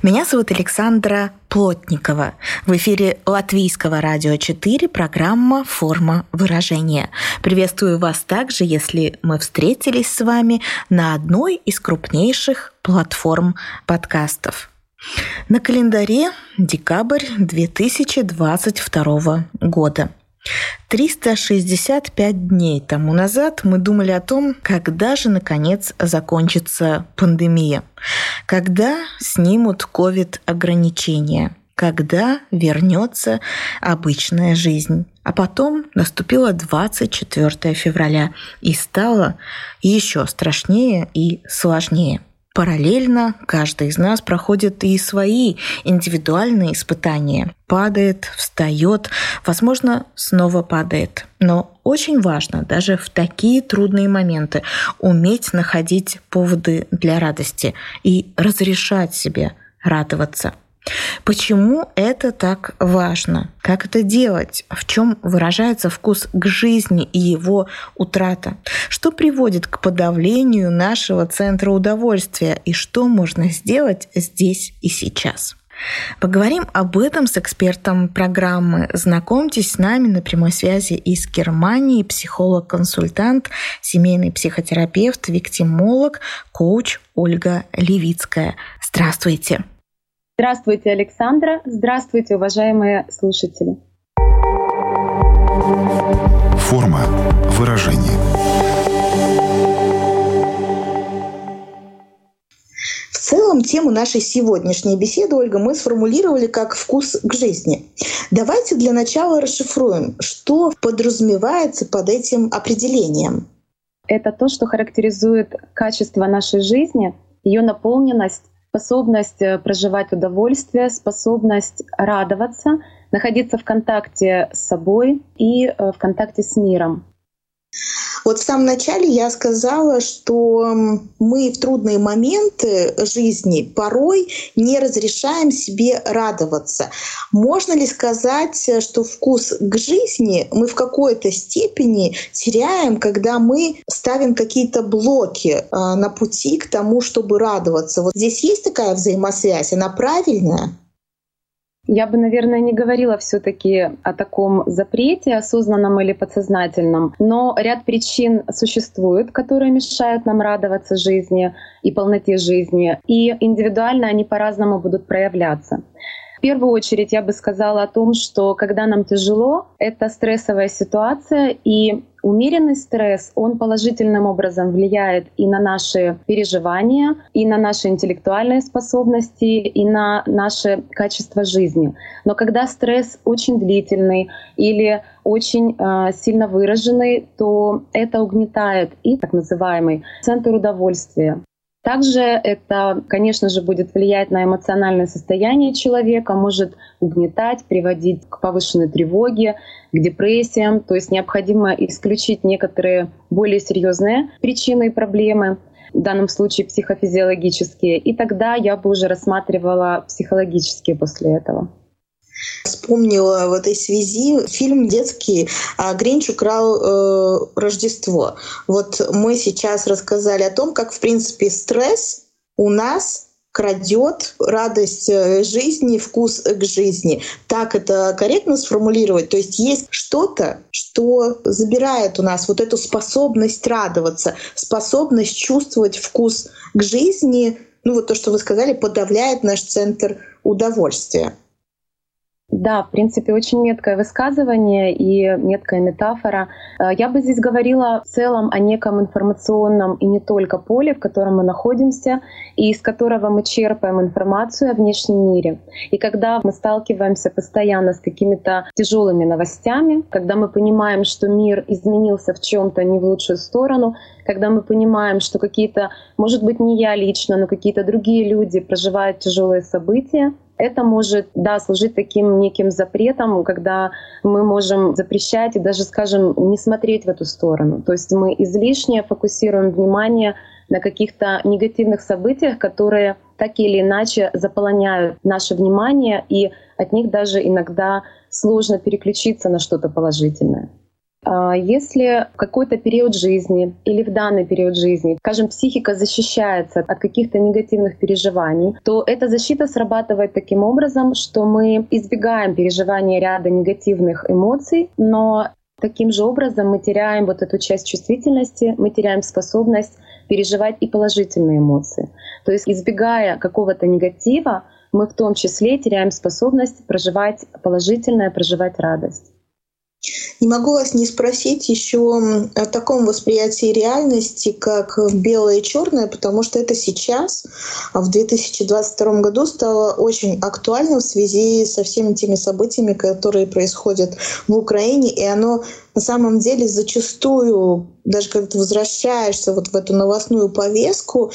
Меня зовут Александра Плотникова. В эфире Латвийского радио 4 программа «Форма выражения». Приветствую вас также, если мы встретились с вами на одной из крупнейших платформ подкастов. На календаре декабрь 2022 года. 365 дней тому назад мы думали о том, когда же, наконец, закончится пандемия, когда снимут ковид-ограничения, когда вернется обычная жизнь. А потом наступило 24 февраля и стало еще страшнее и сложнее. Параллельно каждый из нас проходит и свои индивидуальные испытания. Падает, встает, возможно, снова падает. Но очень важно даже в такие трудные моменты уметь находить поводы для радости и разрешать себе радоваться. Почему это так важно? Как это делать? В чем выражается вкус к жизни и его утрата? Что приводит к подавлению нашего центра удовольствия и что можно сделать здесь и сейчас? Поговорим об этом с экспертом программы. Знакомьтесь с нами на прямой связи из Германии психолог-консультант, семейный психотерапевт, виктимолог, коуч Ольга Левицкая. Здравствуйте! Здравствуйте, Александра. Здравствуйте, уважаемые слушатели. Форма выражения. Целом тему нашей сегодняшней беседы, Ольга, мы сформулировали как «вкус к жизни». Давайте для начала расшифруем, что подразумевается под этим определением. Это то, что характеризует качество нашей жизни, ее наполненность, способность э, проживать удовольствие, способность радоваться, находиться в контакте с собой и э, в контакте с миром. Вот в самом начале я сказала, что мы в трудные моменты жизни порой не разрешаем себе радоваться. Можно ли сказать, что вкус к жизни мы в какой-то степени теряем, когда мы ставим какие-то блоки а, на пути к тому, чтобы радоваться? Вот здесь есть такая взаимосвязь, она правильная? Я бы, наверное, не говорила все-таки о таком запрете, осознанном или подсознательном, но ряд причин существует, которые мешают нам радоваться жизни и полноте жизни, и индивидуально они по-разному будут проявляться. В первую очередь я бы сказала о том, что когда нам тяжело, это стрессовая ситуация, и умеренный стресс, он положительным образом влияет и на наши переживания, и на наши интеллектуальные способности, и на наше качество жизни. Но когда стресс очень длительный или очень э, сильно выраженный, то это угнетает и так называемый центр удовольствия. Также это, конечно же, будет влиять на эмоциональное состояние человека, может угнетать, приводить к повышенной тревоге, к депрессиям. То есть необходимо исключить некоторые более серьезные причины и проблемы, в данном случае психофизиологические. И тогда я бы уже рассматривала психологические после этого. Вспомнила в этой связи фильм детский а, «Гринч украл э, Рождество». Вот мы сейчас рассказали о том, как, в принципе, стресс у нас крадет радость э, жизни, вкус к жизни. Так это корректно сформулировать? То есть есть что-то, что забирает у нас вот эту способность радоваться, способность чувствовать вкус к жизни, ну вот то, что вы сказали, подавляет наш центр удовольствия. Да, в принципе, очень меткое высказывание и меткая метафора. Э, я бы здесь говорила в целом о неком информационном и не только поле, в котором мы находимся, и из которого мы черпаем информацию о внешнем мире. И когда мы сталкиваемся постоянно с какими-то тяжелыми новостями, когда мы понимаем, что мир изменился в чем-то не в лучшую сторону, когда мы понимаем, что какие-то, может быть, не я лично, но какие-то другие люди проживают тяжелые события, это может, да, служить таким неким запретом, когда мы можем запрещать и даже, скажем, не смотреть в эту сторону. То есть мы излишне фокусируем внимание на каких-то негативных событиях, которые так или иначе заполоняют наше внимание, и от них даже иногда сложно переключиться на что-то положительное. А если в какой-то период жизни или в данный период жизни, скажем, психика защищается от каких-то негативных переживаний, то эта защита срабатывает таким образом, что мы избегаем переживания ряда негативных эмоций, но таким же образом мы теряем вот эту часть чувствительности, мы теряем способность переживать и положительные эмоции. То есть избегая какого-то негатива, мы в том числе теряем способность проживать положительное, проживать радость. Не могу вас не спросить еще о таком восприятии реальности, как белое и черное, потому что это сейчас, в 2022 году, стало очень актуально в связи со всеми теми событиями, которые происходят в Украине, и оно на самом деле зачастую, даже когда ты возвращаешься вот в эту новостную повестку,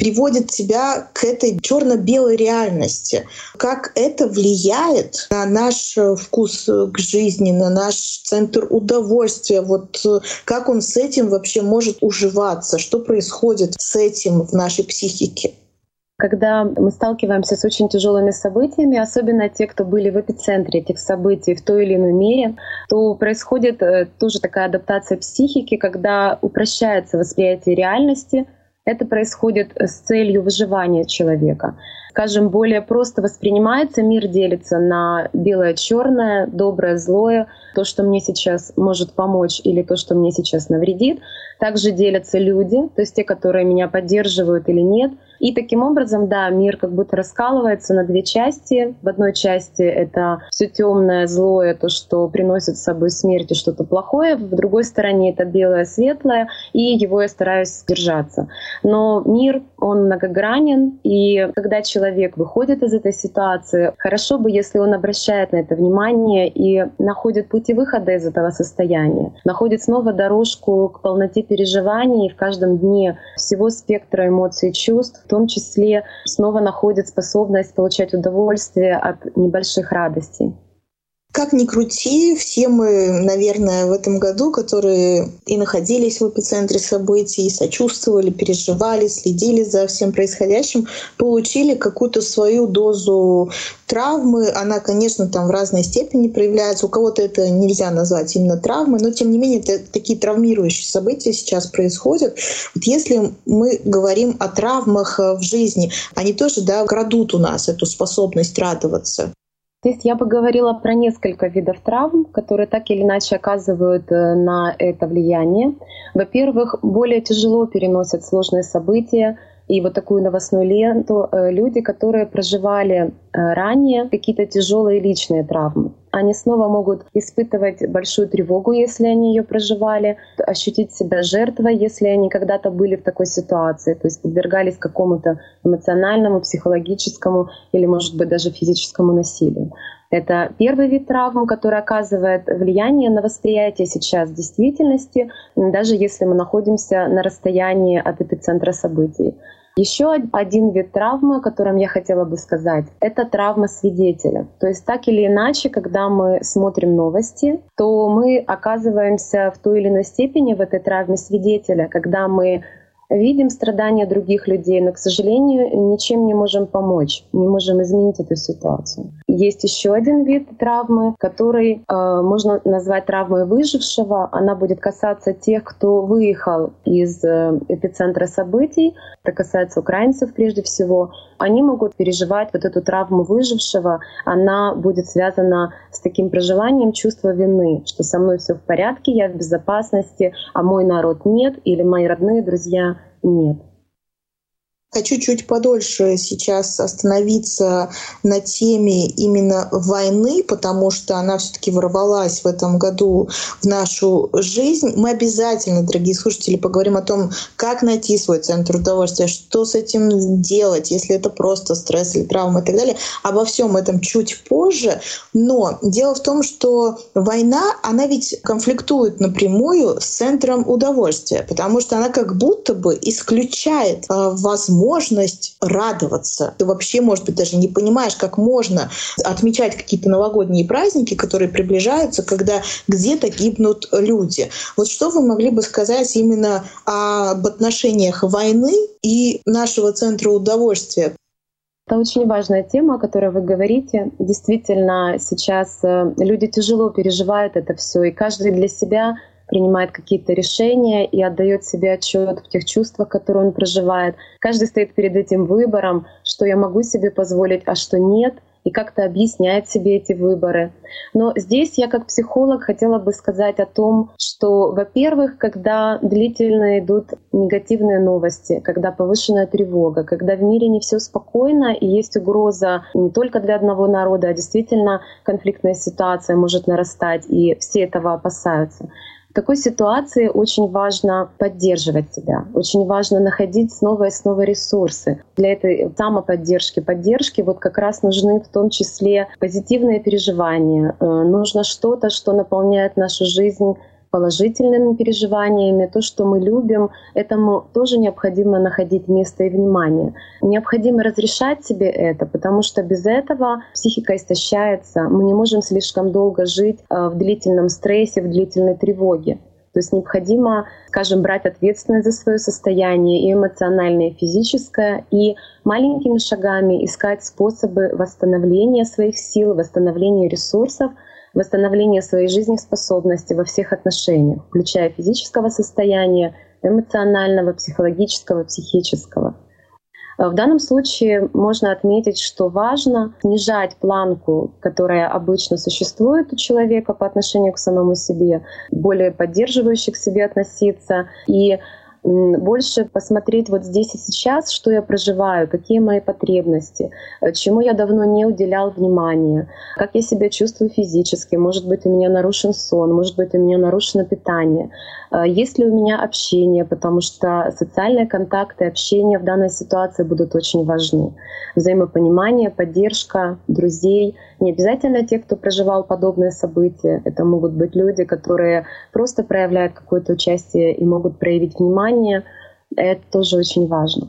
приводит тебя к этой черно-белой реальности. Как это влияет на наш э, вкус э, к жизни, на наш центр удовольствия, вот э, как он с этим вообще может уживаться, что происходит с этим в нашей психике. Когда мы сталкиваемся с очень тяжелыми событиями, особенно те, кто были в эпицентре этих событий в той или иной мере, то происходит тоже такая адаптация психики, когда упрощается восприятие реальности — это происходит с целью выживания человека. Скажем, более просто воспринимается, мир делится на белое, черное, доброе, злое, то, что мне сейчас может помочь или то, что мне сейчас навредит. Также делятся люди, то есть те, которые меня поддерживают или нет — и таким образом, да, мир как будто раскалывается на две части. В одной части это все темное, злое, то, что приносит с собой смерть и что-то плохое. В другой стороне это белое, светлое, и его я стараюсь держаться. Но мир, он многогранен, и когда человек выходит из этой ситуации, хорошо бы, если он обращает на это внимание и находит пути выхода из этого состояния, находит снова дорожку к полноте переживаний в каждом дне всего спектра эмоций и чувств, том числе снова находит способность получать удовольствие от небольших радостей. Как ни крути, все мы, наверное, в этом году, которые и находились в эпицентре событий, и сочувствовали, переживали, следили за всем происходящим, получили какую-то свою дозу травмы. Она, конечно, там в разной степени проявляется. У кого-то это нельзя назвать именно травмой, но тем не менее это такие травмирующие события сейчас происходят. Вот если мы говорим о травмах в жизни, они тоже да, крадут у нас эту способность радоваться. Здесь я бы говорила про несколько видов травм, которые так или иначе оказывают э, на это влияние. Во-первых, более тяжело переносят сложные события, и вот такую новостную ленту э, люди, которые проживали э, ранее какие-то тяжелые личные травмы. Они снова могут испытывать большую тревогу, если они ее проживали, ощутить себя жертвой, если они когда-то были в такой ситуации, то есть подвергались какому-то эмоциональному, психологическому или, может быть, даже физическому насилию. Это первый вид травм, который оказывает влияние на восприятие сейчас действительности, даже если мы находимся на расстоянии от эпицентра событий. Еще один вид травмы, о котором я хотела бы сказать, это травма свидетеля. То есть так или иначе, когда мы смотрим новости, то мы оказываемся в той или иной степени в этой травме свидетеля, когда мы видим страдания других людей, но, к сожалению, ничем не можем помочь, не можем изменить эту ситуацию. Есть еще один вид травмы, который э, можно назвать травмой выжившего. Она будет касаться тех, кто выехал из э, эпицентра событий. Это касается украинцев прежде всего. Они могут переживать вот эту травму выжившего. Она будет связана с таким проживанием чувства вины, что со мной все в порядке, я в безопасности, а мой народ нет, или мои родные друзья нет. Хочу чуть подольше сейчас остановиться на теме именно войны, потому что она все-таки ворвалась в этом году в нашу жизнь. Мы обязательно, дорогие слушатели, поговорим о том, как найти свой центр удовольствия, что с этим делать, если это просто стресс или травма и так далее. Обо всем этом чуть позже. Но дело в том, что война, она ведь конфликтует напрямую с центром удовольствия, потому что она как будто бы исключает возможность возможность радоваться. Ты вообще, может быть, даже не понимаешь, как можно отмечать какие-то новогодние праздники, которые приближаются, когда где-то гибнут люди. Вот что вы могли бы сказать именно об отношениях войны и нашего центра удовольствия? Это очень важная тема, о которой вы говорите. Действительно, сейчас э, люди тяжело переживают это все, и каждый для себя принимает какие-то решения и отдает себе отчет в тех чувствах, которые он проживает. Каждый стоит перед этим выбором, что я могу себе позволить, а что нет — и как-то объясняет себе эти выборы. Но здесь я как психолог хотела бы сказать о том, что, во-первых, когда длительно идут негативные новости, когда повышенная тревога, когда в мире не все спокойно и есть угроза не только для одного народа, а действительно конфликтная ситуация может нарастать, и все этого опасаются, в такой ситуации очень важно поддерживать себя, очень важно находить снова и снова ресурсы. Для этой самоподдержки, поддержки вот как раз нужны в том числе позитивные переживания. Э, нужно что-то, что наполняет нашу жизнь положительными переживаниями, то, что мы любим, этому тоже необходимо находить место и внимание. Необходимо разрешать себе это, потому что без этого психика истощается, мы не можем слишком долго жить э, в длительном стрессе, в длительной тревоге. То есть необходимо, скажем, брать ответственность за свое состояние и эмоциональное, и физическое, и маленькими шагами искать способы восстановления своих сил, восстановления ресурсов — восстановление своей жизнеспособности во всех отношениях, включая физического состояния, эмоционального, психологического, психического. Э, в данном случае можно отметить, что важно снижать планку, которая обычно существует у человека по отношению к самому себе, более поддерживающе к себе относиться и больше посмотреть вот здесь и сейчас, что я проживаю, какие мои потребности, э, чему я давно не уделял внимания, как я себя чувствую физически, может быть, у меня нарушен сон, может быть, у меня нарушено питание, э, есть ли у меня общение, потому что социальные контакты, общение в данной ситуации будут очень важны. Взаимопонимание, поддержка друзей, не обязательно те, кто проживал подобные события, это могут быть люди, которые просто проявляют какое-то участие и могут проявить внимание, внимание. Это тоже очень важно.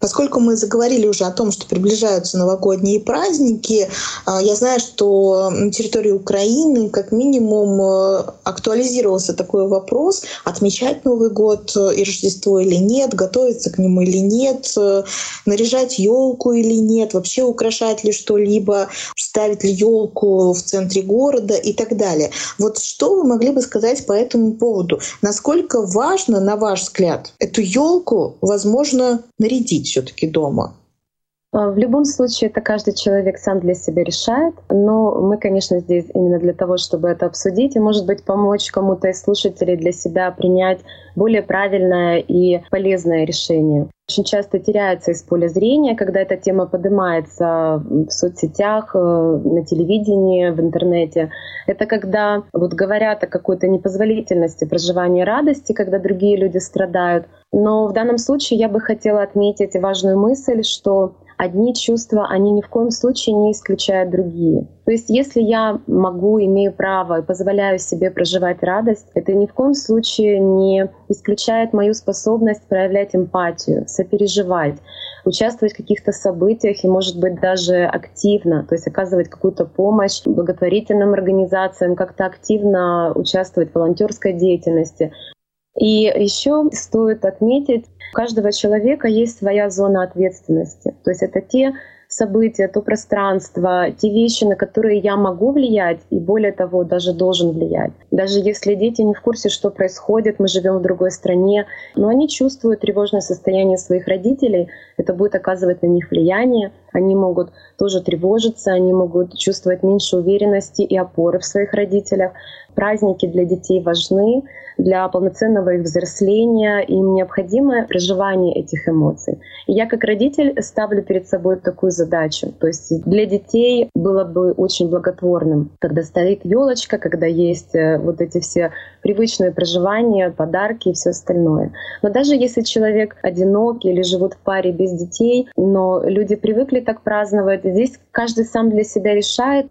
Поскольку мы заговорили уже о том, что приближаются новогодние праздники, а, я знаю, что на территории Украины как минимум э, актуализировался такой вопрос, отмечать Новый год и Рождество или нет, готовиться к нему или нет, э, наряжать елку или нет, вообще украшать ли что-либо, ставить ли елку в центре города и так далее. Вот что вы могли бы сказать по этому поводу? Насколько важно, на ваш взгляд, эту елку возможно нарядить? Все-таки дома? А, в любом случае, это каждый человек сам для себя решает, но мы, конечно, здесь именно для того, чтобы это обсудить и, может быть, помочь кому-то из слушателей для себя принять более правильное и полезное решение. Очень часто теряется из поля зрения, когда эта тема поднимается в соцсетях, э, на телевидении, в интернете. Это когда вот говорят о какой-то непозволительности проживания радости, когда другие люди страдают. Но в данном случае я бы хотела отметить важную мысль, что одни чувства, они ни в коем случае не исключают другие. То есть если я могу, имею право и позволяю себе проживать радость, это ни в коем случае не исключает мою способность проявлять эмпатию, сопереживать, участвовать в каких-то событиях и, может быть, даже активно, то есть оказывать какую-то помощь благотворительным организациям, как-то активно участвовать в волонтерской деятельности. И еще стоит отметить, у каждого человека есть своя зона ответственности. То есть это те события, то пространство, те вещи, на которые я могу влиять, и более того, даже должен влиять. Даже если дети не в курсе, что происходит, мы живем в другой стране, но они чувствуют тревожное состояние своих родителей, это будет оказывать на них влияние, они могут тоже тревожиться, они могут чувствовать меньше уверенности и опоры в своих родителях. Праздники для детей важны, для полноценного их взросления, им необходимо проживание этих эмоций. И я как родитель ставлю перед собой такую задачу. То есть для детей было бы очень благотворным, когда стоит елочка, когда есть э, вот эти все привычные проживания, подарки и все остальное. Но даже если человек одинок или живут в паре без детей, но люди привыкли так праздновать. Здесь каждый сам для себя решает.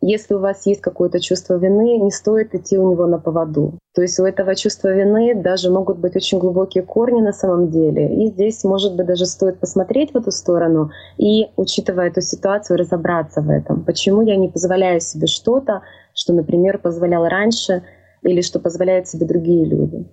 Если у вас есть какое-то чувство вины, не стоит идти у него на поводу. То есть у этого чувства вины даже могут быть очень глубокие корни на самом деле. И здесь, может быть, даже стоит посмотреть в эту сторону и, учитывая эту ситуацию, разобраться в этом. Почему я не позволяю себе что-то, что, например, позволял раньше, или что позволяют себе другие люди.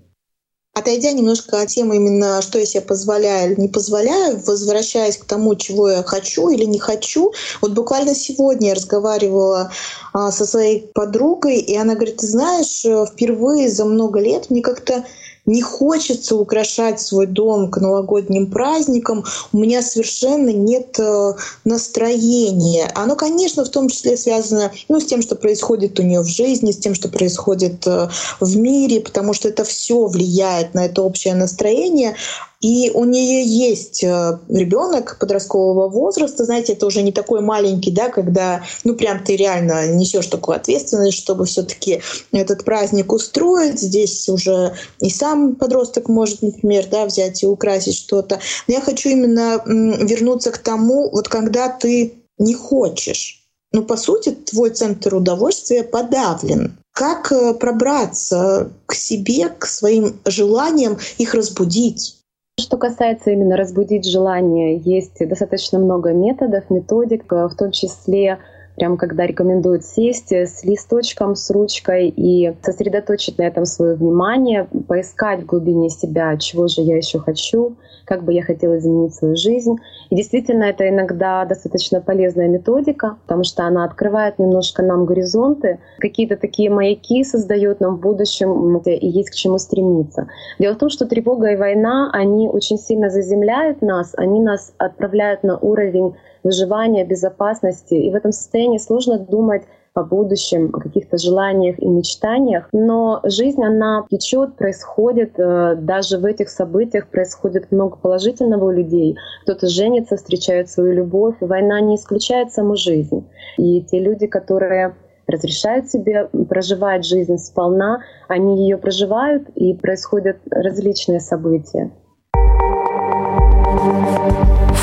Отойдя немножко от темы именно, что я себе позволяю или не позволяю, возвращаясь к тому, чего я хочу или не хочу. Вот буквально сегодня я разговаривала а, со своей подругой, и она говорит, ты знаешь, э, впервые за много лет мне как-то не хочется украшать свой дом к новогодним праздникам, у меня совершенно нет э, настроения. Оно, конечно, в том числе связано ну, с тем, что происходит у нее в жизни, с тем, что происходит э, в мире, потому что это все влияет на это общее настроение. И у нее есть э, ребенок подросткового возраста, знаете, это уже не такой маленький, да, когда, ну, прям ты реально несешь такую ответственность, чтобы все-таки этот праздник устроить. Здесь уже и сам подросток может, например, да, взять и украсить что-то. Но я хочу именно вернуться к тому, вот когда ты не хочешь. Ну, по сути, твой центр удовольствия подавлен. Как э, пробраться к себе, к своим желаниям, их разбудить? Что касается именно разбудить желание, есть достаточно много методов, методик, в том числе прям когда рекомендуют сесть с листочком, с ручкой и сосредоточить на этом свое внимание, поискать в глубине себя, чего же я еще хочу, как бы я хотела изменить свою жизнь. И действительно, это иногда достаточно полезная методика, потому что она открывает немножко нам горизонты, какие-то такие маяки создает нам в будущем, и есть к чему стремиться. Дело в том, что тревога и война, они очень сильно заземляют нас, они нас отправляют на уровень выживания, безопасности. И в этом состоянии сложно думать о будущем, о каких-то желаниях и мечтаниях. Но жизнь, она течет, происходит, э, даже в этих событиях происходит много положительного у людей. Кто-то женится, встречает свою любовь. Война не исключает саму жизнь. И те люди, которые разрешают себе проживать жизнь сполна, они ее проживают, и происходят различные события.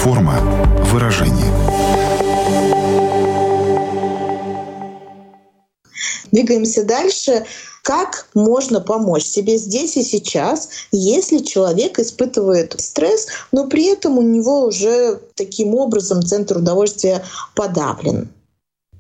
Форма выражения. Двигаемся дальше. Как можно помочь себе здесь и сейчас, если человек испытывает стресс, но при этом у него уже таким образом центр удовольствия подавлен?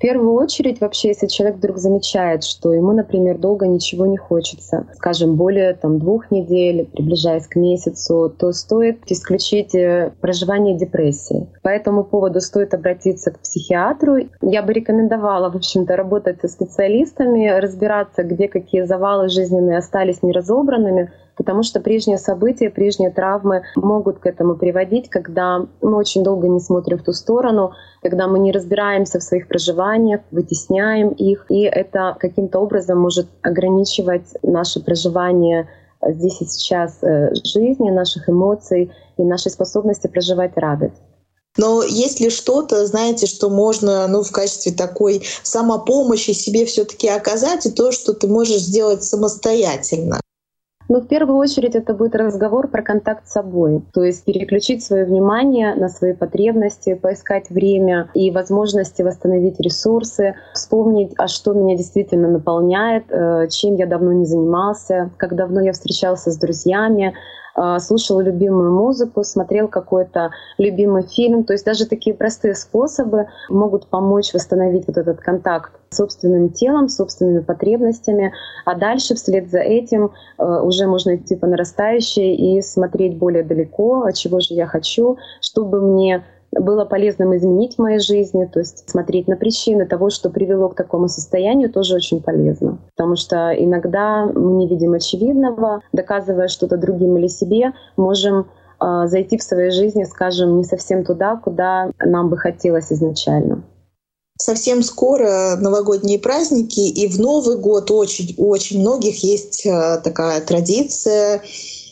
Первую очередь, вообще, если человек вдруг замечает, что ему, например, долго ничего не хочется, скажем, более там, двух недель, приближаясь к месяцу, то стоит исключить э, проживание депрессии. По этому поводу стоит обратиться к психиатру. Я бы рекомендовала, в общем-то, работать со специалистами, разбираться, где какие завалы жизненные остались неразобранными, потому что прежние события, прежние травмы могут к этому приводить, когда мы очень долго не смотрим в ту сторону, когда мы не разбираемся в своих проживаниях, вытесняем их, и это каким-то образом может ограничивать наше проживание здесь и сейчас э, жизни, наших эмоций и нашей способности проживать радость. Но есть ли что-то, знаете, что можно ну, в качестве такой самопомощи себе все-таки оказать, и то, что ты можешь сделать самостоятельно? Но в первую очередь это будет разговор про контакт с собой, то есть переключить свое внимание на свои потребности, поискать время и возможности восстановить ресурсы, вспомнить, а что меня действительно наполняет, э, чем я давно не занимался, как давно я встречался с друзьями, слушал любимую музыку, смотрел какой-то любимый фильм. То есть даже такие простые способы могут помочь восстановить вот этот контакт с собственным телом, с собственными потребностями. А дальше вслед за этим э, уже можно идти по нарастающей и смотреть более далеко, а чего же я хочу, чтобы мне было полезным изменить в моей жизни, то есть смотреть на причины того, что привело к такому состоянию, тоже очень полезно. Потому что иногда мы не видим очевидного, доказывая что-то другим или себе, можем э, зайти в своей жизни, скажем, не совсем туда, куда нам бы хотелось изначально. Совсем скоро новогодние праздники, и в Новый год очень, очень многих есть э, такая традиция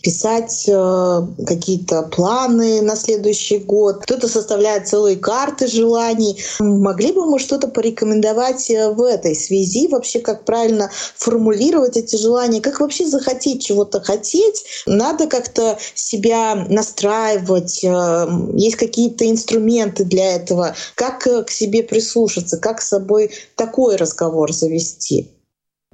писать э, какие-то планы на следующий год, кто-то составляет целые карты желаний. Могли бы мы что-то порекомендовать э, в этой связи? Вообще, как правильно формулировать эти желания? Как вообще захотеть чего-то хотеть? Надо как-то себя настраивать. Э, есть какие-то инструменты для этого. Как к себе прислушаться? Как с собой такой разговор завести?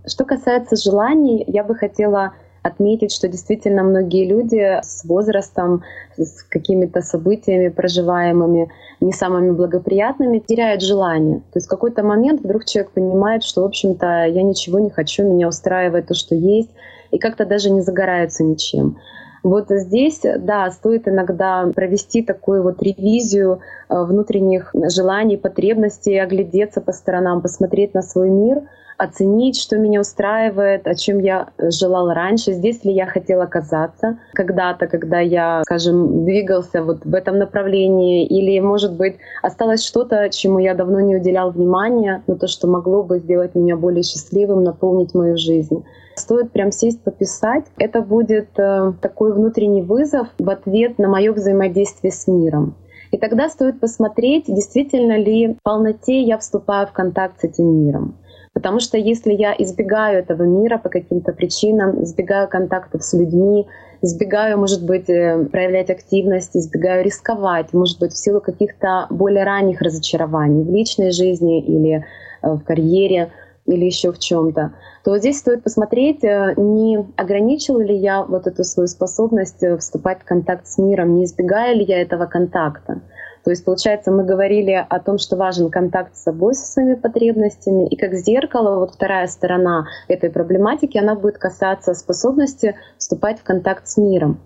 Что касается желаний, я бы хотела отметить, что действительно многие люди с возрастом, с какими-то событиями проживаемыми, не самыми благоприятными, теряют желание. То есть в какой-то момент вдруг человек понимает, что, в общем-то, я ничего не хочу, меня устраивает то, что есть, и как-то даже не загораются ничем. Вот здесь, да, стоит иногда провести такую вот ревизию э, внутренних желаний, потребностей, оглядеться по сторонам, посмотреть на свой мир — оценить, что меня устраивает, о чем я желала раньше, здесь ли я хотела оказаться когда-то, когда я, скажем, двигался вот в этом направлении, или, может быть, осталось что-то, чему я давно не уделял внимания, но то, что могло бы сделать меня более счастливым, наполнить мою жизнь. Стоит прям сесть, пописать. Это будет э, такой внутренний вызов в ответ на мое взаимодействие с миром. И тогда стоит посмотреть, действительно ли в полноте я вступаю в контакт с этим миром. Потому что если я избегаю этого мира по каким-то причинам, избегаю контактов с людьми, избегаю, может быть, э, проявлять активность, избегаю рисковать, может быть, в силу каких-то более ранних разочарований в личной жизни или э, в карьере, или еще в чем-то, то здесь стоит посмотреть, э, не ограничила ли я вот эту свою способность вступать в контакт с миром, не избегаю ли я этого контакта. То есть, получается, мы говорили о том, что важен контакт с собой, со своими потребностями, и как зеркало, вот вторая сторона этой проблематики, она будет касаться способности вступать в контакт с миром.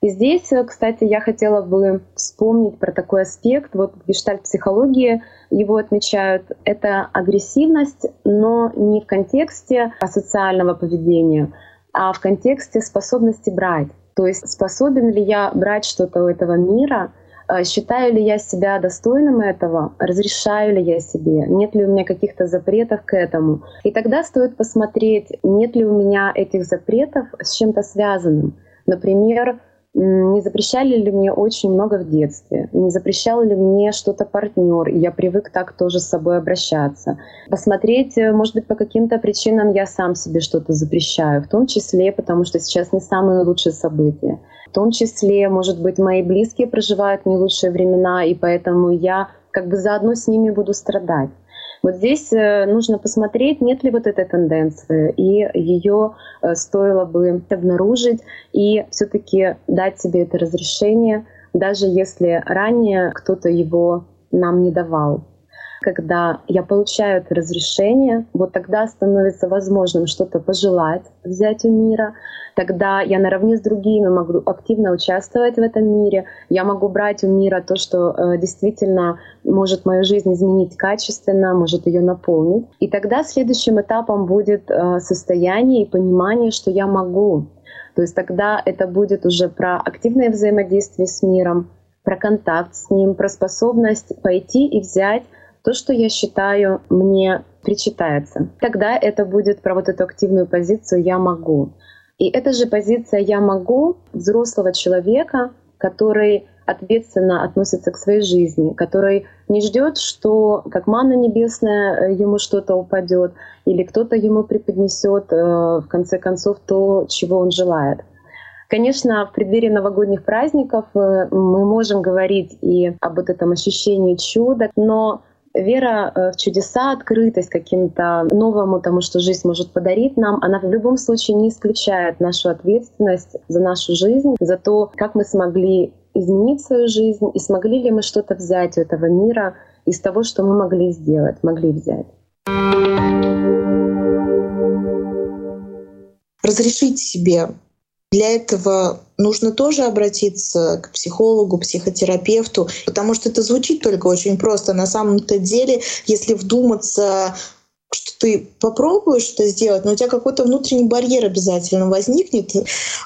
И здесь, кстати, я хотела бы вспомнить про такой аспект. Вот в гештальт-психологии его отмечают. Это агрессивность, но не в контексте асоциального поведения, а в контексте способности брать. То есть способен ли я брать что-то у этого мира — считаю ли я себя достойным этого? Разрешаю ли я себе? Нет ли у меня каких-то запретов к этому? И тогда стоит посмотреть, нет ли у меня этих запретов с чем-то связанным. Например, не запрещали ли мне очень много в детстве, не запрещал ли мне что-то партнер, и я привык так тоже с собой обращаться. Посмотреть, э, может быть, по каким-то причинам я сам себе что-то запрещаю, в том числе потому, что сейчас не самые лучшие события. В том числе, может быть, мои близкие проживают не лучшие времена, и поэтому я как бы заодно с ними буду страдать. Вот здесь э, нужно посмотреть, нет ли вот этой тенденции, и ее э, стоило бы обнаружить и все-таки дать себе это разрешение, даже если ранее кто-то его нам не давал когда я получаю это разрешение, вот тогда становится возможным что-то пожелать взять у мира, тогда я наравне с другими могу активно участвовать в этом мире, я могу брать у мира то, что э, действительно может мою жизнь изменить качественно, может ее наполнить. И тогда следующим этапом будет э, состояние и понимание, что я могу. То есть тогда это будет уже про активное взаимодействие с миром, про контакт с ним, про способность пойти и взять то, что я считаю мне причитается. Тогда это будет про вот эту активную позицию «я могу». И эта же позиция «я могу» взрослого человека, который ответственно относится к своей жизни, который не ждет, что как манна небесная э, ему что-то упадет или кто-то ему преподнесет э, в конце концов то, чего он желает. Конечно, в преддверии новогодних праздников э, мы можем говорить и об этом ощущении чуда, но вера э, в чудеса, открытость каким-то новому тому, что жизнь может подарить нам, она в любом случае не исключает нашу ответственность за нашу жизнь, за то, как мы смогли изменить свою жизнь и смогли ли мы что-то взять у этого мира из того, что мы могли сделать, могли взять. Разрешить себе для этого нужно тоже обратиться к психологу, психотерапевту, потому что это звучит только очень просто. На самом-то деле, если вдуматься что ты попробуешь это сделать, но у тебя какой-то внутренний барьер обязательно возникнет.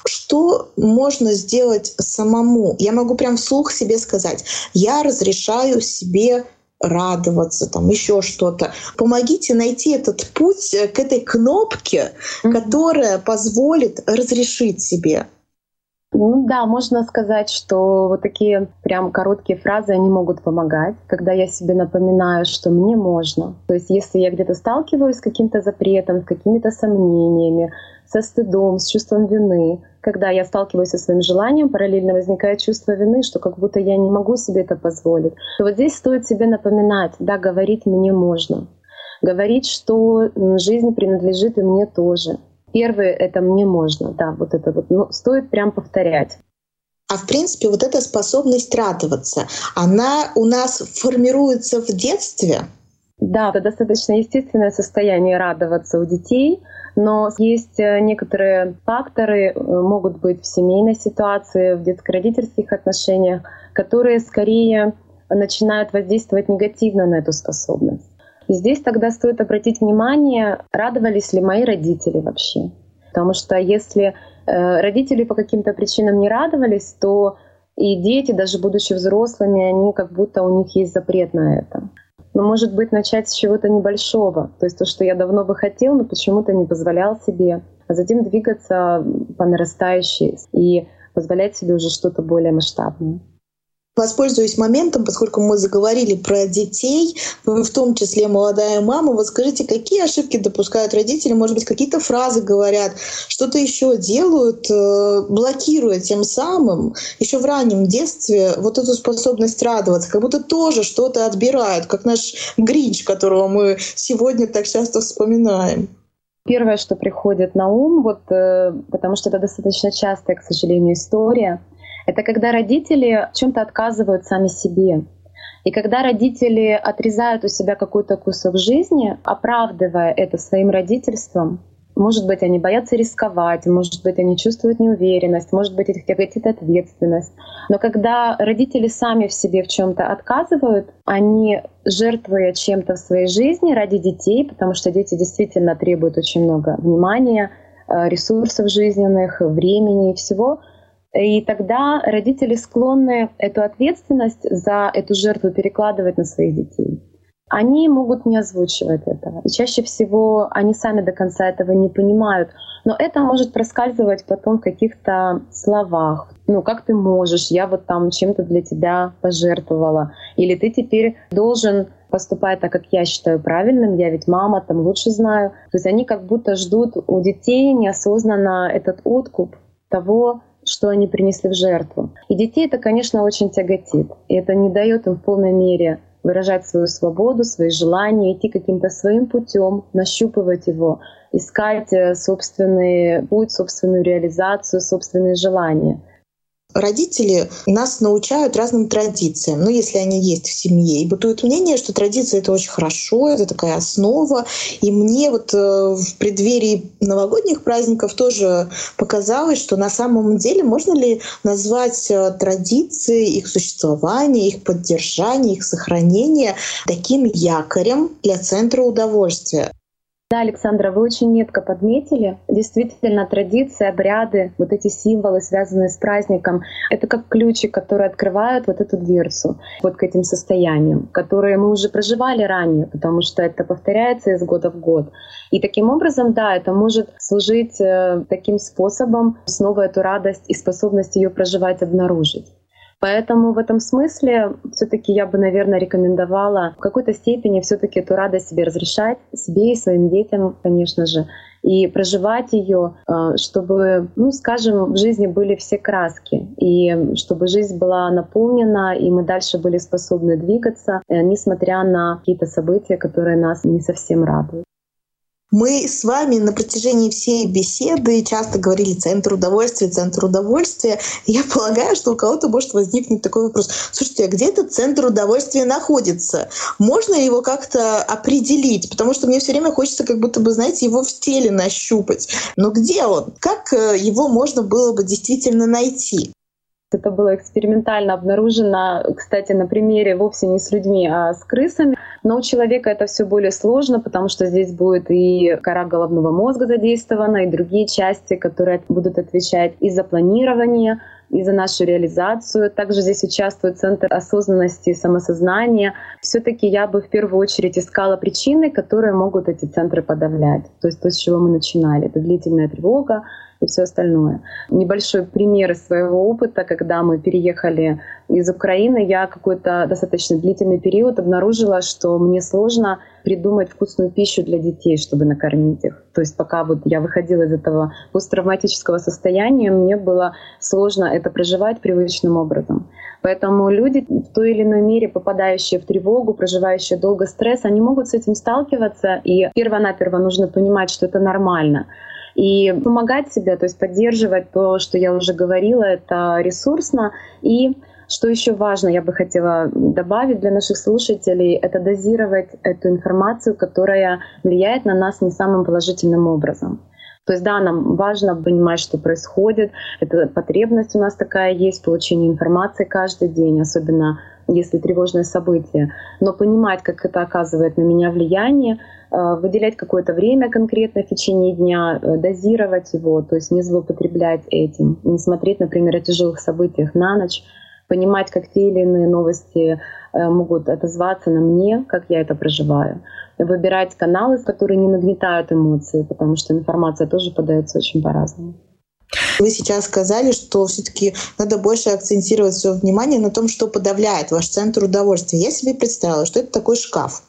Что можно сделать самому? Я могу прям вслух себе сказать, я разрешаю себе радоваться, там еще что-то. Помогите найти этот путь к этой кнопке, mm-hmm. которая позволит разрешить себе. Ну да, можно сказать, что вот такие прям короткие фразы, они могут помогать, когда я себе напоминаю, что мне можно. То есть если я где-то сталкиваюсь с каким-то запретом, с какими-то сомнениями, со стыдом, с чувством вины, когда я сталкиваюсь со своим желанием, параллельно возникает чувство вины, что как будто я не могу себе это позволить. То вот здесь стоит себе напоминать, да, говорить мне можно. Говорить, что жизнь принадлежит и мне тоже. Первое — это мне можно, да, вот это вот. Но стоит прям повторять. А в принципе, вот эта способность радоваться, она у нас формируется в детстве? Да, это достаточно естественное состояние радоваться у детей, но есть э, некоторые факторы, э, могут быть в семейной ситуации, в детско-родительских отношениях, которые скорее начинают воздействовать негативно на эту способность. И здесь тогда стоит обратить внимание, радовались ли мои родители вообще. Потому что если э, родители по каким-то причинам не радовались, то и дети, даже будучи взрослыми, они как будто у них есть запрет на это. Но может быть начать с чего-то небольшого, то есть то, что я давно бы хотел, но почему-то не позволял себе, а затем двигаться по нарастающей и позволять себе уже что-то более масштабное. Воспользуюсь моментом, поскольку мы заговорили про детей, вы в том числе молодая мама, вот скажите, какие ошибки допускают родители, может быть, какие-то фразы говорят, что-то еще делают, э, блокируя тем самым еще в раннем детстве вот эту способность радоваться, как будто тоже что-то отбирают, как наш Гринч, которого мы сегодня так часто вспоминаем. Первое, что приходит на ум, вот, э, потому что это достаточно частая, к сожалению, история — это когда родители чем-то отказывают сами себе. И когда родители отрезают у себя какой-то кусок жизни, оправдывая это своим родительством, может быть, они боятся рисковать, может быть, они чувствуют неуверенность, может быть, их тяготит ответственность. Но когда родители сами в себе в чем-то отказывают, они, жертвуя чем-то в своей жизни ради детей, потому что дети действительно требуют очень много внимания, э, ресурсов жизненных, времени и всего, и тогда родители склонны эту ответственность за эту жертву перекладывать на своих детей. Они могут не озвучивать этого. И чаще всего они сами до конца этого не понимают. Но это может проскальзывать потом в каких-то словах. Ну, как ты можешь? Я вот там чем-то для тебя пожертвовала. Или ты теперь должен поступать так, как я считаю правильным, я ведь мама, там лучше знаю. То есть они как будто ждут у детей неосознанно этот откуп того, что они принесли в жертву. И детей это, конечно, очень тяготит. И это не дает им в полной мере выражать свою свободу, свои желания, идти каким-то своим путем, нащупывать его, искать э, собственный путь, собственную реализацию, собственные желания родители нас научают разным традициям, ну, если они есть в семье. И бытует мнение, что традиция — это очень хорошо, это такая основа. И мне вот э, в преддверии новогодних праздников тоже показалось, что на самом деле можно ли назвать э, традиции, их существование, их поддержание, их сохранение таким якорем для центра удовольствия. Да, Александра, вы очень метко подметили. Действительно, традиции, обряды, вот эти символы, связанные с праздником, это как ключи, которые открывают вот эту дверцу вот к этим состояниям, которые мы уже проживали ранее, потому что это повторяется из года в год. И таким образом, да, это может служить э, таким способом снова эту радость и способность ее проживать обнаружить. Поэтому в этом смысле все-таки я бы, наверное, рекомендовала в какой-то степени все-таки эту радость себе разрешать, себе и своим детям, конечно же, и проживать ее, э, чтобы, ну, скажем, в жизни были все краски, и чтобы жизнь была наполнена, и мы дальше были способны двигаться, э, несмотря на какие-то события, которые нас не совсем радуют. Мы с вами на протяжении всей беседы часто говорили «центр удовольствия», «центр удовольствия». Я полагаю, что у кого-то может возникнуть такой вопрос. Слушайте, а где этот центр удовольствия находится? Можно его как-то определить? Потому что мне все время хочется как будто бы, знаете, его в теле нащупать. Но где он? Как э, его можно было бы действительно найти? Это было экспериментально обнаружено, кстати, на примере вовсе не с людьми, а с крысами. Но у человека это все более сложно, потому что здесь будет и кора головного мозга задействована, и другие части, которые будут отвечать и за планирование и за нашу реализацию. Также здесь участвует Центр осознанности и самосознания. Все-таки я бы в первую очередь искала причины, которые могут эти центры подавлять. То есть то, с чего мы начинали. Это длительная тревога, и все остальное. Небольшой пример из своего опыта, когда мы переехали из Украины, я какой-то достаточно длительный период обнаружила, что мне сложно придумать вкусную пищу для детей, чтобы накормить их. То есть пока вот я выходила из этого посттравматического состояния, мне было сложно это проживать привычным образом. Поэтому люди в той или иной мере, попадающие в тревогу, проживающие долго стресс, они могут с этим сталкиваться, и перво-наперво нужно понимать, что это нормально и помогать себе, то есть поддерживать то, что я уже говорила, это ресурсно. И что еще важно, я бы хотела добавить для наших слушателей, это дозировать эту информацию, которая влияет на нас не самым положительным образом. То есть да, нам важно понимать, что происходит. Это потребность у нас такая есть, получение информации каждый день, особенно если тревожное событие. Но понимать, как это оказывает на меня влияние, выделять какое-то время конкретно в течение дня, э, дозировать его, то есть не злоупотреблять этим, не смотреть, например, о тяжелых событиях на ночь, понимать, как те или иные новости э, могут отозваться на мне, как я это проживаю. Выбирать каналы, которые не нагнетают эмоции, потому что информация тоже подается очень по-разному. Вы сейчас сказали, что все-таки надо больше акцентировать свое внимание на том, что подавляет ваш центр удовольствия. Я себе представила, что это такой шкаф.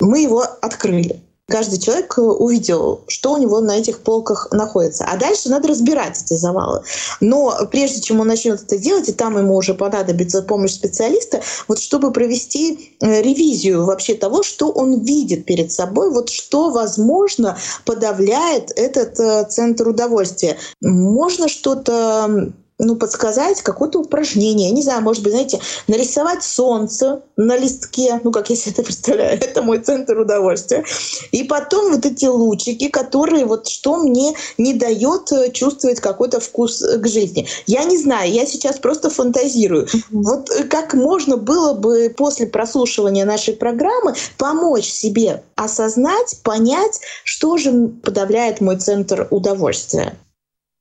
Мы его открыли. Каждый человек э, увидел, что у него на этих полках находится. А дальше надо разбирать эти завалы. Но прежде чем он начнет это делать, и там ему уже понадобится помощь специалиста, вот чтобы провести э, ревизию вообще того, что он видит перед собой, вот что, возможно, подавляет этот э, центр удовольствия. Можно что-то ну, подсказать какое-то упражнение. Я не знаю, может быть, знаете, нарисовать солнце на листке, ну, как я себе это представляю, это мой центр удовольствия. И потом вот эти лучики, которые вот что мне не дает э, чувствовать какой-то вкус к жизни. Я не знаю, я сейчас просто фантазирую. Вот э, как можно было бы после прослушивания нашей программы помочь себе осознать, понять, что же подавляет мой центр удовольствия?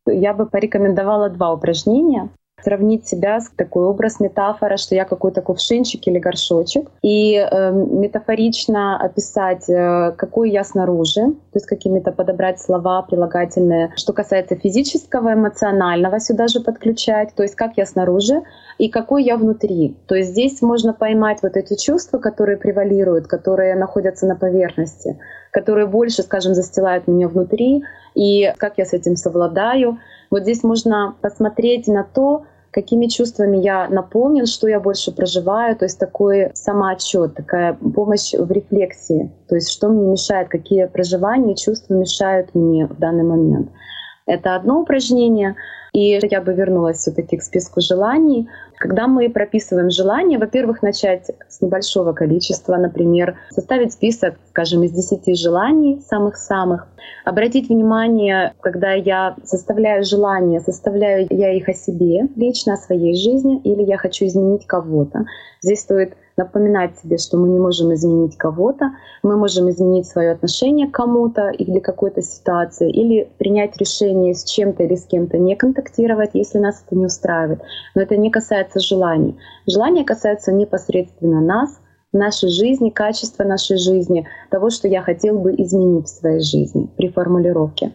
Я бы порекомендовала два упражнения сравнить себя с такой образ метафора, что я какой-то кувшинчик или горшочек, и э, метафорично описать, э, какой я снаружи, то есть какими-то подобрать слова прилагательные. Что касается физического, эмоционального, сюда же подключать, то есть как я снаружи и какой я внутри. То есть здесь можно поймать вот эти чувства, которые превалируют, которые находятся на поверхности, которые больше, скажем, застилают меня внутри, и как я с этим совладаю. Вот здесь можно посмотреть на то, какими чувствами я наполнен, что я больше проживаю, то есть такой самоотчет, такая помощь в рефлексии, то есть что мне мешает, какие проживания и чувства мешают мне в данный момент. Это одно упражнение. И я бы вернулась все-таки к списку желаний. Когда мы прописываем желание, во-первых, начать с небольшого количества, например, составить список, скажем, из 10 желаний, самых-самых. Обратить внимание, когда я составляю желания, составляю я их о себе, лично о своей жизни, или я хочу изменить кого-то. Здесь стоит напоминать себе, что мы не можем изменить кого-то, мы можем изменить свое отношение к кому-то или какой-то ситуации, или принять решение с чем-то или с кем-то не контактировать, если нас это не устраивает. Но это не касается желаний. Желания касаются непосредственно нас, нашей жизни, качества нашей жизни, того, что я хотел бы изменить в своей жизни при формулировке.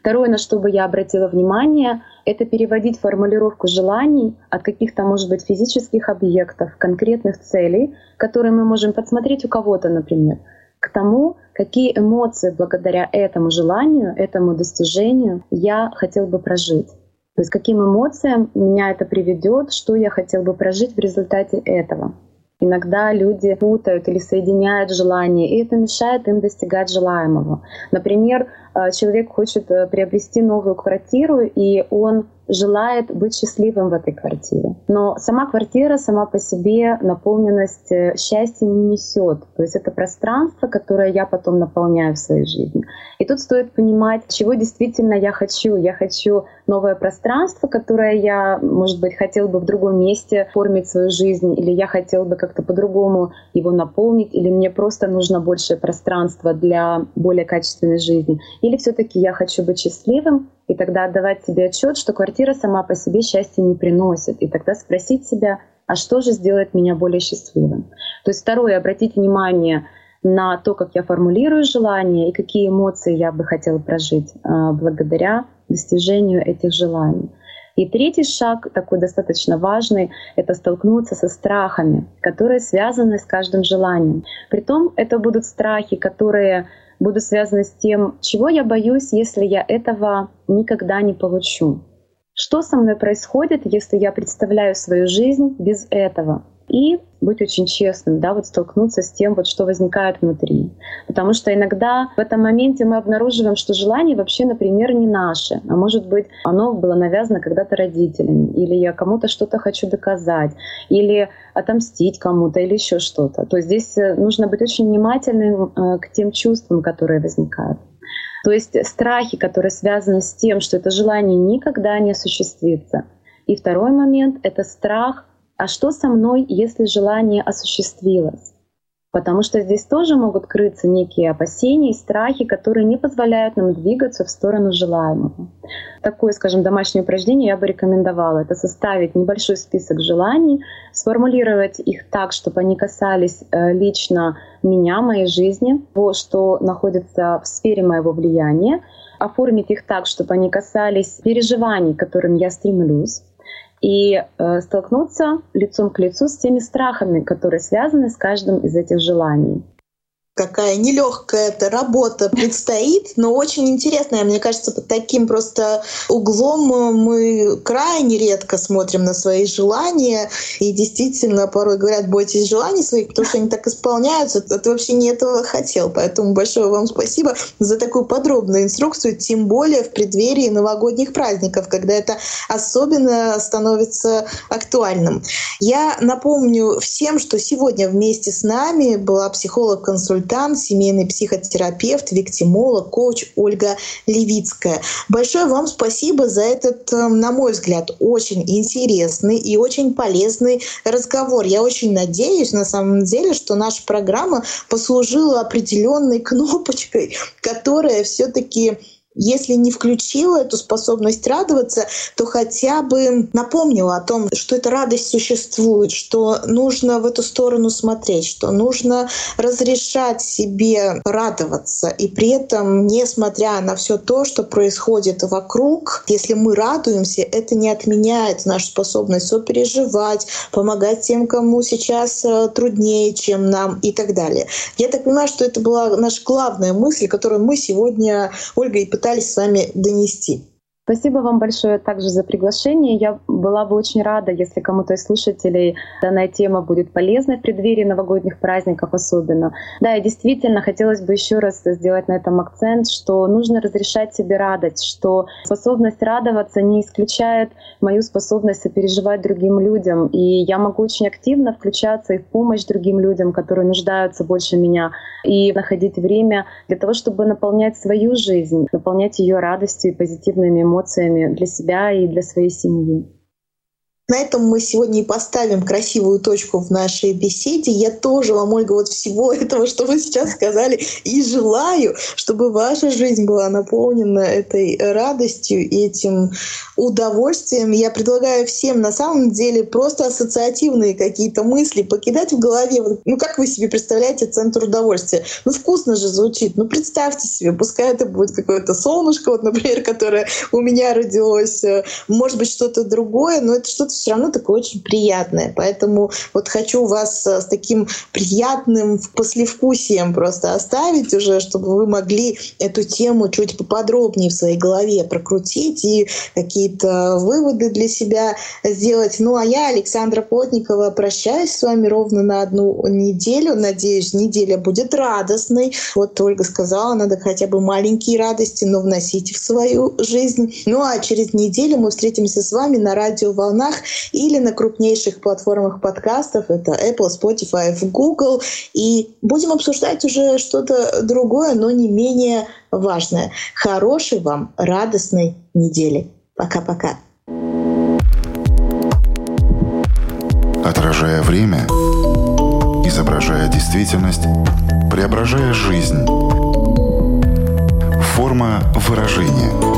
Второе, на что бы я обратила внимание, это переводить формулировку желаний от каких-то, может быть, физических объектов, конкретных целей, которые мы можем подсмотреть у кого-то, например, к тому, какие эмоции благодаря этому желанию, этому достижению я хотел бы прожить. То есть каким эмоциям меня это приведет, что я хотел бы прожить в результате этого. Иногда люди путают или соединяют желания, и это мешает им достигать желаемого. Например, человек хочет э, приобрести новую квартиру, и он желает быть счастливым в этой квартире. Но сама квартира сама по себе наполненность э, счастья не несет. То есть это пространство, которое я потом наполняю в своей жизни. И тут стоит понимать, чего действительно я хочу. Я хочу новое пространство, которое я, может быть, хотел бы в другом месте оформить свою жизнь, или я хотел бы как-то по-другому его наполнить, или мне просто нужно большее пространство для более качественной жизни. Или все-таки я хочу быть счастливым, и тогда отдавать себе отчет, что квартира сама по себе счастья не приносит. И тогда спросить себя, а что же сделает меня более счастливым? То есть второе, обратить внимание на то, как я формулирую желания и какие эмоции я бы хотела прожить а, благодаря достижению этих желаний. И третий шаг, такой достаточно важный, это столкнуться со страхами, которые связаны с каждым желанием. Притом это будут страхи, которые будут связаны с тем, чего я боюсь, если я этого никогда не получу. Что со мной происходит, если я представляю свою жизнь без этого? И быть очень честным, да, вот столкнуться с тем, вот что возникает внутри. Потому что иногда в этом моменте мы обнаруживаем, что желание вообще, например, не наше, а может быть, оно было навязано когда-то родителями, или я кому-то что-то хочу доказать, или отомстить кому-то, или еще что-то. То есть здесь э, нужно быть очень внимательным э, к тем чувствам, которые возникают. То есть страхи, которые связаны с тем, что это желание никогда не осуществится. И второй момент — это страх а что со мной, если желание осуществилось? Потому что здесь тоже могут крыться некие опасения и страхи, которые не позволяют нам двигаться в сторону желаемого. Такое, скажем, домашнее упражнение я бы рекомендовала. Это составить небольшой список желаний, сформулировать их так, чтобы они касались э, лично меня, моей жизни, того, что находится в сфере моего влияния, оформить их так, чтобы они касались переживаний, к которым я стремлюсь, и э, столкнуться лицом к лицу с теми страхами, которые связаны с каждым из этих желаний какая нелегкая эта работа предстоит, но очень интересная. Мне кажется, под таким просто углом мы крайне редко смотрим на свои желания. И действительно, порой говорят, бойтесь желаний своих, потому что они так исполняются. А ты вообще не этого хотел. Поэтому большое вам спасибо за такую подробную инструкцию, тем более в преддверии новогодних праздников, когда это особенно становится актуальным. Я напомню всем, что сегодня вместе с нами была психолог-консультант консультант, семейный психотерапевт, виктимолог, коуч Ольга Левицкая. Большое вам спасибо за этот, эм, на мой взгляд, очень интересный и очень полезный разговор. Я очень надеюсь, на самом деле, что наша программа послужила определенной кнопочкой, которая все-таки если не включила эту способность радоваться, то хотя бы напомнила о том, что эта радость существует, что нужно в эту сторону смотреть, что нужно разрешать себе радоваться. И при этом, несмотря на все то, что происходит вокруг, если мы радуемся, это не отменяет нашу способность сопереживать, помогать тем, кому сейчас э, труднее, чем нам и так далее. Я так понимаю, что это была наша главная мысль, которую мы сегодня, Ольга, и пытались пытались с вами донести. Спасибо вам большое также за приглашение. Я была бы очень рада, если кому-то из слушателей данная тема будет полезной в преддверии новогодних праздников особенно. Да, и действительно хотелось бы еще раз сделать на этом акцент, что нужно разрешать себе радость, что способность радоваться не исключает мою способность сопереживать другим людям. И я могу очень активно включаться и в помощь другим людям, которые нуждаются больше меня, и находить время для того, чтобы наполнять свою жизнь, наполнять ее радостью и позитивными эмоциями эмоциями для себя и для своей семьи. На этом мы сегодня и поставим красивую точку в нашей беседе. Я тоже вам, Ольга, вот всего этого, что вы сейчас сказали, и желаю, чтобы ваша жизнь была наполнена этой радостью и этим удовольствием. Я предлагаю всем на самом деле просто ассоциативные какие-то мысли покидать в голове. Ну, как вы себе представляете центр удовольствия? Ну, вкусно же звучит. Ну, представьте себе, пускай это будет какое-то солнышко, вот, например, которое у меня родилось, может быть, что-то другое, но это что-то все равно такое очень приятное. Поэтому вот хочу вас э, с таким приятным послевкусием просто оставить уже, чтобы вы могли эту тему чуть поподробнее в своей голове прокрутить и какие-то выводы для себя сделать. Ну а я, Александра Плотникова, прощаюсь с вами ровно на одну неделю. Надеюсь, неделя будет радостной. Вот Ольга сказала, надо хотя бы маленькие радости, но вносить в свою жизнь. Ну а через неделю мы встретимся с вами на радио «Волнах» или на крупнейших платформах подкастов. Это Apple, Spotify, Google. И будем обсуждать уже что-то другое, но не менее важное. Хорошей вам радостной недели. Пока-пока. Отражая время, изображая действительность, преображая жизнь. Форма выражения.